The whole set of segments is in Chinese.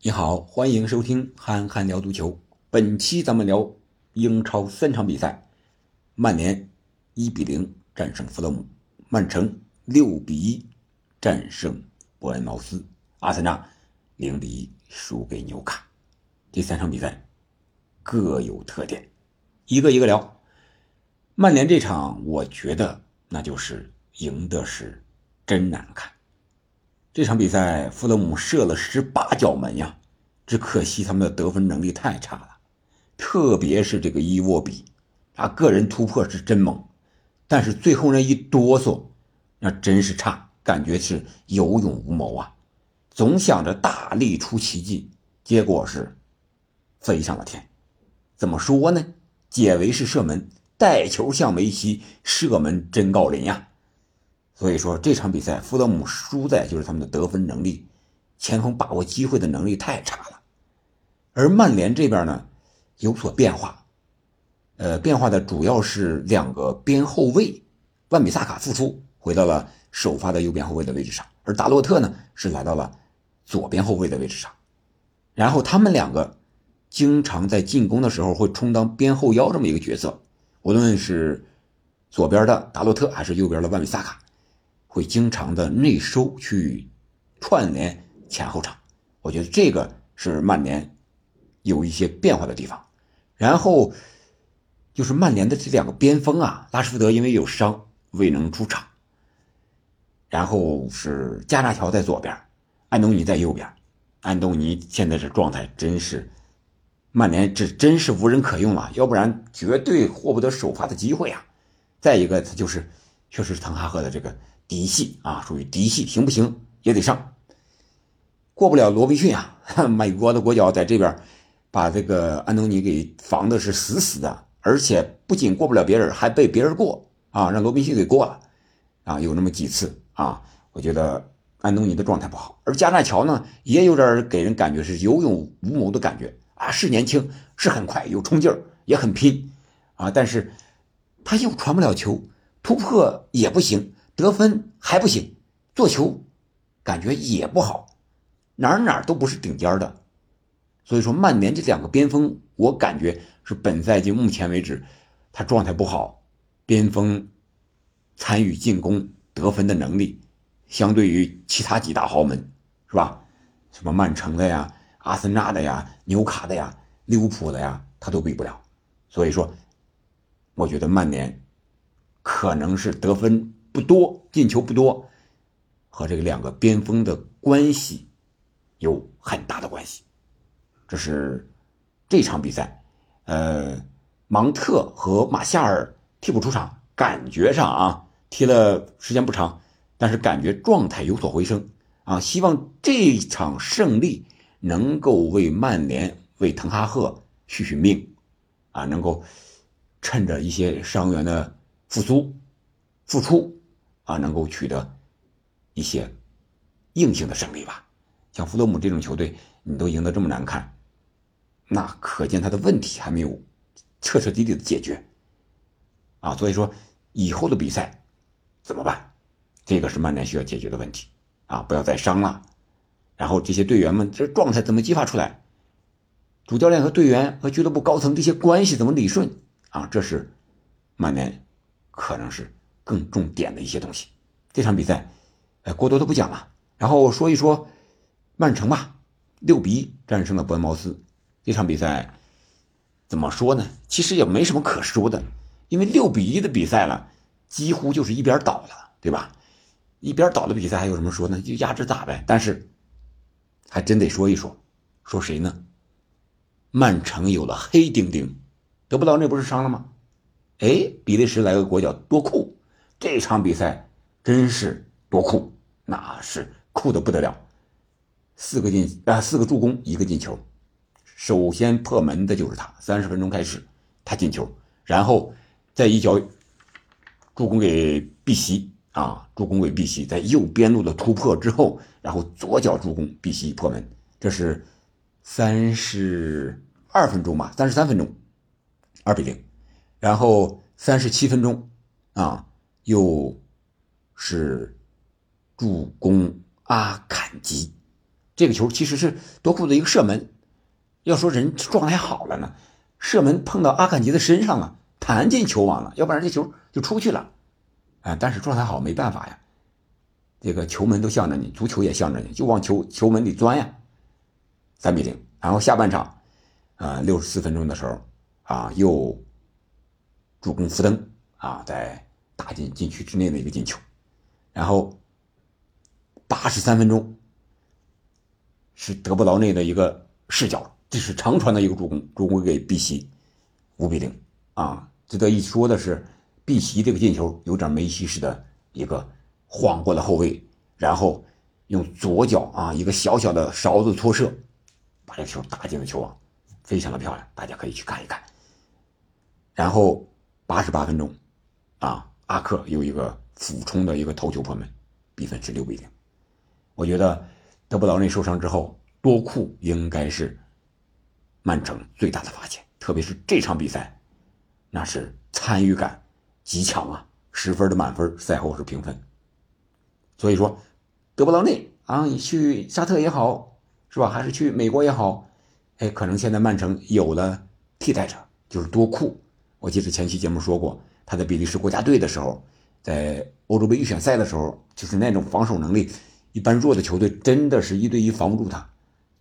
你好，欢迎收听《憨憨聊足球》。本期咱们聊英超三场比赛：曼联一比零战胜弗勒姆，曼城六比一战胜伯恩茅斯，阿森纳零比一输给纽卡。这三场比赛各有特点，一个一个聊。曼联这场，我觉得那就是赢的是真难看。这场比赛，弗勒姆射了十八脚门呀，只可惜他们的得分能力太差了，特别是这个伊沃比，他，个人突破是真猛，但是最后那一哆嗦，那真是差，感觉是有勇无谋啊，总想着大力出奇迹，结果是飞上了天。怎么说呢？解围是射门，带球向梅西，射门真告林呀。所以说这场比赛，弗勒姆输在就是他们的得分能力，前锋把握机会的能力太差了。而曼联这边呢，有所变化，呃，变化的主要是两个边后卫，万比萨卡复出，回到了首发的右边后卫的位置上，而达洛特呢是来到了左边后卫的位置上。然后他们两个经常在进攻的时候会充当边后腰这么一个角色，无论是左边的达洛特还是右边的万比萨卡。会经常的内收去串联前后场，我觉得这个是曼联有一些变化的地方。然后就是曼联的这两个边锋啊，拉什福德因为有伤未能出场，然后是加纳乔在左边，安东尼在右边。安东尼现在这状态真是曼联这真是无人可用了，要不然绝对获不得首发的机会啊。再一个，他就是确实是滕哈赫的这个。嫡系啊，属于嫡系，行不行也得上，过不了罗宾逊啊！美国的国脚在这边把这个安东尼给防的是死死的，而且不仅过不了别人，还被别人过啊，让罗宾逊给过了啊，有那么几次啊，我觉得安东尼的状态不好，而加纳乔呢，也有点给人感觉是有勇无谋的感觉啊，是年轻，是很快，有冲劲儿，也很拼啊，但是他又传不了球，突破也不行。得分还不行，做球感觉也不好，哪儿哪儿都不是顶尖的。所以说，曼联这两个边锋，我感觉是本赛季目前为止他状态不好，边锋参与进攻得分的能力，相对于其他几大豪门，是吧？什么曼城的呀、阿森纳的呀、纽卡的呀、利物浦的呀，他都比不了。所以说，我觉得曼联可能是得分。不多进球不多，和这个两个边锋的关系有很大的关系。这是这场比赛，呃，芒特和马夏尔替补出场，感觉上啊踢了时间不长，但是感觉状态有所回升啊。希望这场胜利能够为曼联、为滕哈赫续续命啊，能够趁着一些伤员的复苏、复出。啊，能够取得一些硬性的胜利吧。像弗洛姆这种球队，你都赢得这么难看，那可见他的问题还没有彻彻底底的解决。啊，所以说以后的比赛怎么办？这个是曼联需要解决的问题啊！不要再伤了。然后这些队员们这状态怎么激发出来？主教练和队员和俱乐部高层这些关系怎么理顺？啊，这是曼联可能是。更重点的一些东西，这场比赛，呃，过多的不讲了。然后说一说曼城吧，六比一战胜了伯恩茅斯。这场比赛怎么说呢？其实也没什么可说的，因为六比一的比赛了，几乎就是一边倒了，对吧？一边倒的比赛还有什么说呢？就压制打呗。但是还真得说一说，说谁呢？曼城有了黑丁丁，得不到那不是伤了吗？哎，比利时来个国脚，多酷！这场比赛真是多酷，那是酷的不得了，四个进啊，四个助攻，一个进球。首先破门的就是他，三十分钟开始他进球，然后再一脚助攻给碧玺啊，助攻给碧玺，在右边路的突破之后，然后左脚助攻碧玺破门，这是三十二分钟吧，三十三分钟，二比零，然后三十七分钟啊。又是助攻阿坎吉，这个球其实是多库的一个射门。要说人状态好了呢，射门碰到阿坎吉的身上了，弹进球网了，要不然这球就出去了。啊，但是状态好没办法呀，这个球门都向着你，足球也向着你，就往球球门里钻呀。三比零，然后下半场，啊，六十四分钟的时候，啊，又助攻福登啊，在打进禁区之内的一个进球，然后八十三分钟是德布劳内的一个视角，这是长传的一个助攻，助攻给碧玺，五比零啊。值得一说的是，碧玺这个进球有点梅西式的一个晃过了后卫，然后用左脚啊一个小小的勺子托射。把这球打进了球网，非常的漂亮，大家可以去看一看。然后八十八分钟，啊，阿克有一个俯冲的一个头球破门，比分是六比零。我觉得德布劳内受伤之后，多库应该是曼城最大的发现，特别是这场比赛，那是参与感极强啊，十分的满分，赛后是评分。所以说，德布劳内啊，你去沙特也好。是吧？还是去美国也好，哎，可能现在曼城有了替代者，就是多库。我记得前期节目说过，他在比利时国家队的时候，在欧洲杯预选赛的时候，就是那种防守能力一般弱的球队，真的是一对一防不住他，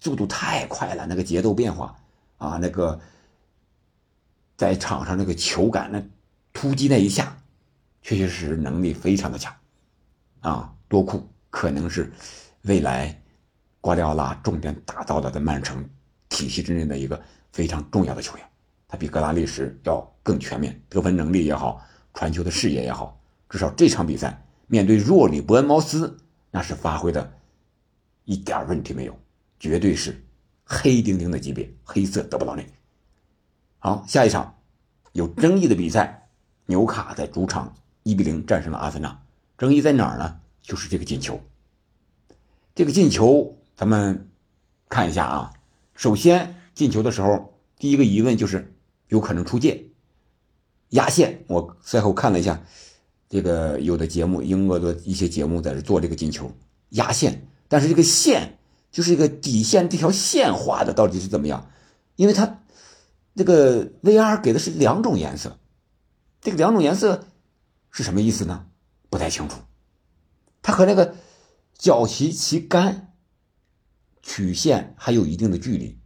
速度太快了，那个节奏变化啊，那个在场上那个球感，那突击那一下，确确实实能力非常的强啊。多库可能是未来。瓜迪奥拉重点打造的在曼城体系之内的一个非常重要的球员，他比格拉利什要更全面，得分能力也好，传球的视野也好，至少这场比赛面对若里伯恩茅斯，那是发挥的一点问题没有，绝对是黑丁丁的级别，黑色德布劳内。好，下一场有争议的比赛，纽卡在主场一比零战胜了阿森纳，争议在哪儿呢？就是这个进球，这个进球。咱们看一下啊，首先进球的时候，第一个疑问就是有可能出界压线。我赛后看了一下，这个有的节目，英国的一些节目在这做这个进球压线，但是这个线就是一个底线，这条线画的到底是怎么样？因为它这个 VR 给的是两种颜色，这个两种颜色是什么意思呢？不太清楚。它和那个角旗旗杆。曲线还有一定的距离，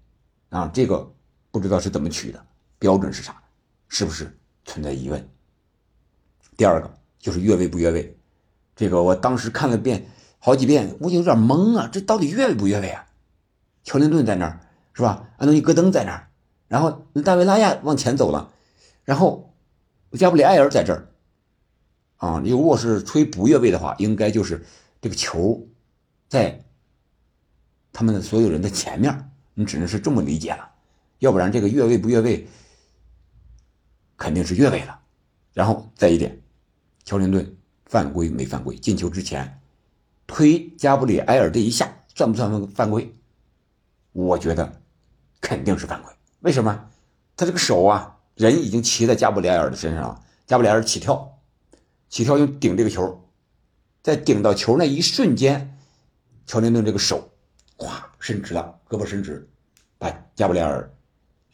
啊，这个不知道是怎么取的，标准是啥？是不是存在疑问？第二个就是越位不越位，这个我当时看了遍好几遍，我就有点懵啊，这到底越位不越位啊？乔林顿在那儿是吧？安东尼戈登在那儿，然后大卫拉亚往前走了，然后加布里埃尔在这儿，啊，你如果是吹不越位的话，应该就是这个球在。他们的所有人的前面，你只能是这么理解了，要不然这个越位不越位，肯定是越位了。然后再一点，乔林顿犯规没犯规？进球之前推加布里埃尔这一下算不算犯规？我觉得肯定是犯规。为什么？他这个手啊，人已经骑在加布里埃尔的身上了，加布里埃尔起跳，起跳用顶这个球，在顶到球那一瞬间，乔林顿这个手。咵，伸直了，胳膊伸直，把加布里埃尔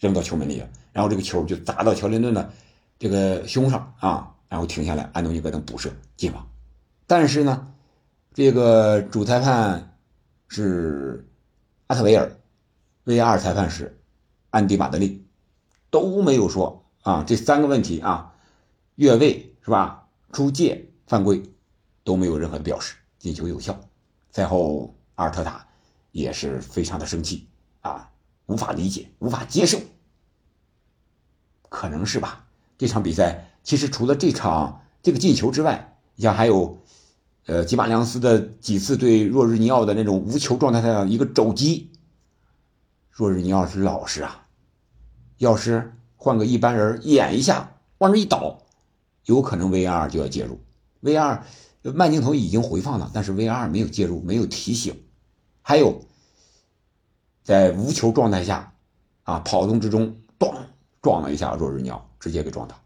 扔到球门里了。然后这个球就砸到乔林顿的这个胸上啊，然后停下来，安东尼戈登补射进网。但是呢，这个主裁判是阿特维尔，VR 裁判是安迪马德利，都没有说啊这三个问题啊，越位是吧？出界犯规都没有任何的表示，进球有效。赛后阿尔特塔。也是非常的生气啊，无法理解，无法接受，可能是吧？这场比赛其实除了这场这个进球之外，你像还有，呃，吉马良斯的几次对若日尼奥的那种无球状态下的一个肘击，若日尼奥是老实啊，要是换个一般人演一下，往那一倒，有可能 VR 就要介入，VR 慢镜头已经回放了，但是 VR 没有介入，没有提醒。还有，在无球状态下，啊，跑动之中，咚，撞了一下若日鸟，直接给撞倒。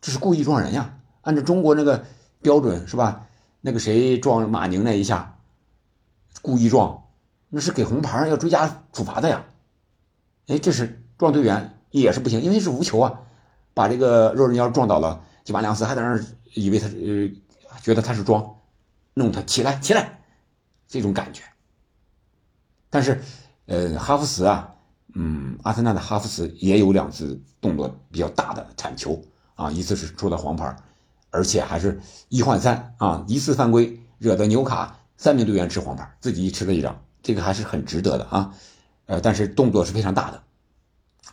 这是故意撞人呀！按照中国那个标准是吧？那个谁撞马宁那一下，故意撞，那是给红牌要追加处罚的呀。哎，这是撞队员也是不行，因为是无球啊，把这个肉人妖撞倒了，吉巴良斯还在那儿以为他呃觉得他是装，弄他起来起来，这种感觉。但是，呃，哈弗茨啊，嗯，阿森纳的哈弗茨也有两次动作比较大的铲球啊，一次是出的黄牌，而且还是一换三啊，一次犯规惹得纽卡三名队员吃黄牌，自己吃了一张，这个还是很值得的啊，呃，但是动作是非常大的。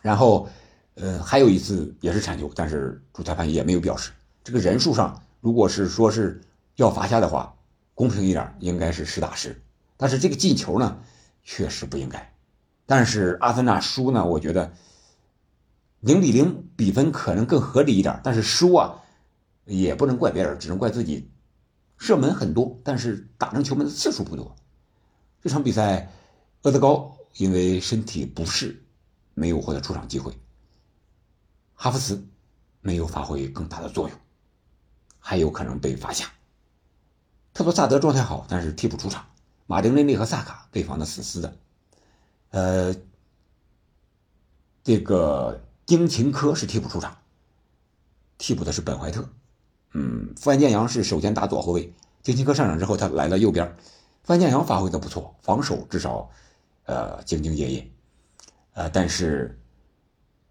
然后，呃，还有一次也是铲球，但是主裁判也没有表示。这个人数上，如果是说是要罚下的话，公平一点，应该是实打实。但是这个进球呢？确实不应该，但是阿森纳输呢？我觉得零比零比分可能更合理一点。但是输啊，也不能怪别人，只能怪自己射门很多，但是打成球门的次数不多。这场比赛，厄德高因为身体不适，没有获得出场机会。哈弗茨没有发挥更大的作用，还有可能被罚下。特罗萨德状态好，但是替补出场。马丁内利和萨卡被防的死死的，呃，这个丁琴科是替补出场，替补的是本怀特，嗯，范建阳是首先打左后卫，丁琴科上场之后他来了右边，范建阳发挥的不错，防守至少呃兢兢业业，呃，但是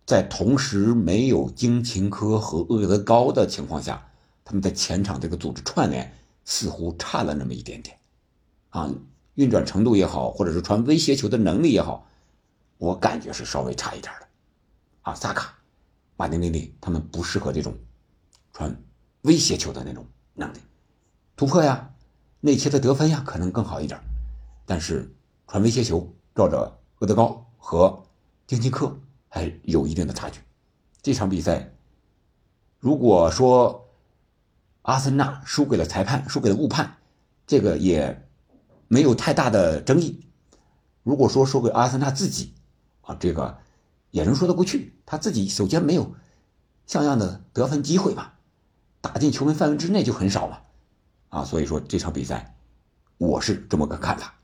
在同时没有丁琴科和厄德高的情况下，他们在前场这个组织串联似乎差了那么一点点。啊，运转程度也好，或者是传威胁球的能力也好，我感觉是稍微差一点的。啊，萨卡、马丁内利他们不适合这种传威胁球的那种能力，突破呀、内切的得分呀，可能更好一点。但是传威胁球，照着厄德高和丁金克还有一定的差距。这场比赛，如果说阿森纳输给了裁判，输给了误判，这个也。没有太大的争议。如果说说给阿森纳自己，啊，这个也能说得过去。他自己首先没有像样的得分机会吧，打进球门范围之内就很少了，啊，所以说这场比赛我是这么个看法。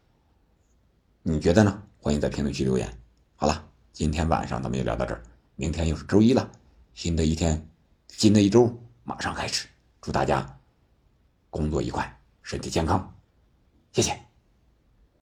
你觉得呢？欢迎在评论区留言。好了，今天晚上咱们就聊到这儿，明天又是周一了，新的一天，新的一周马上开始。祝大家工作愉快，身体健康，谢谢。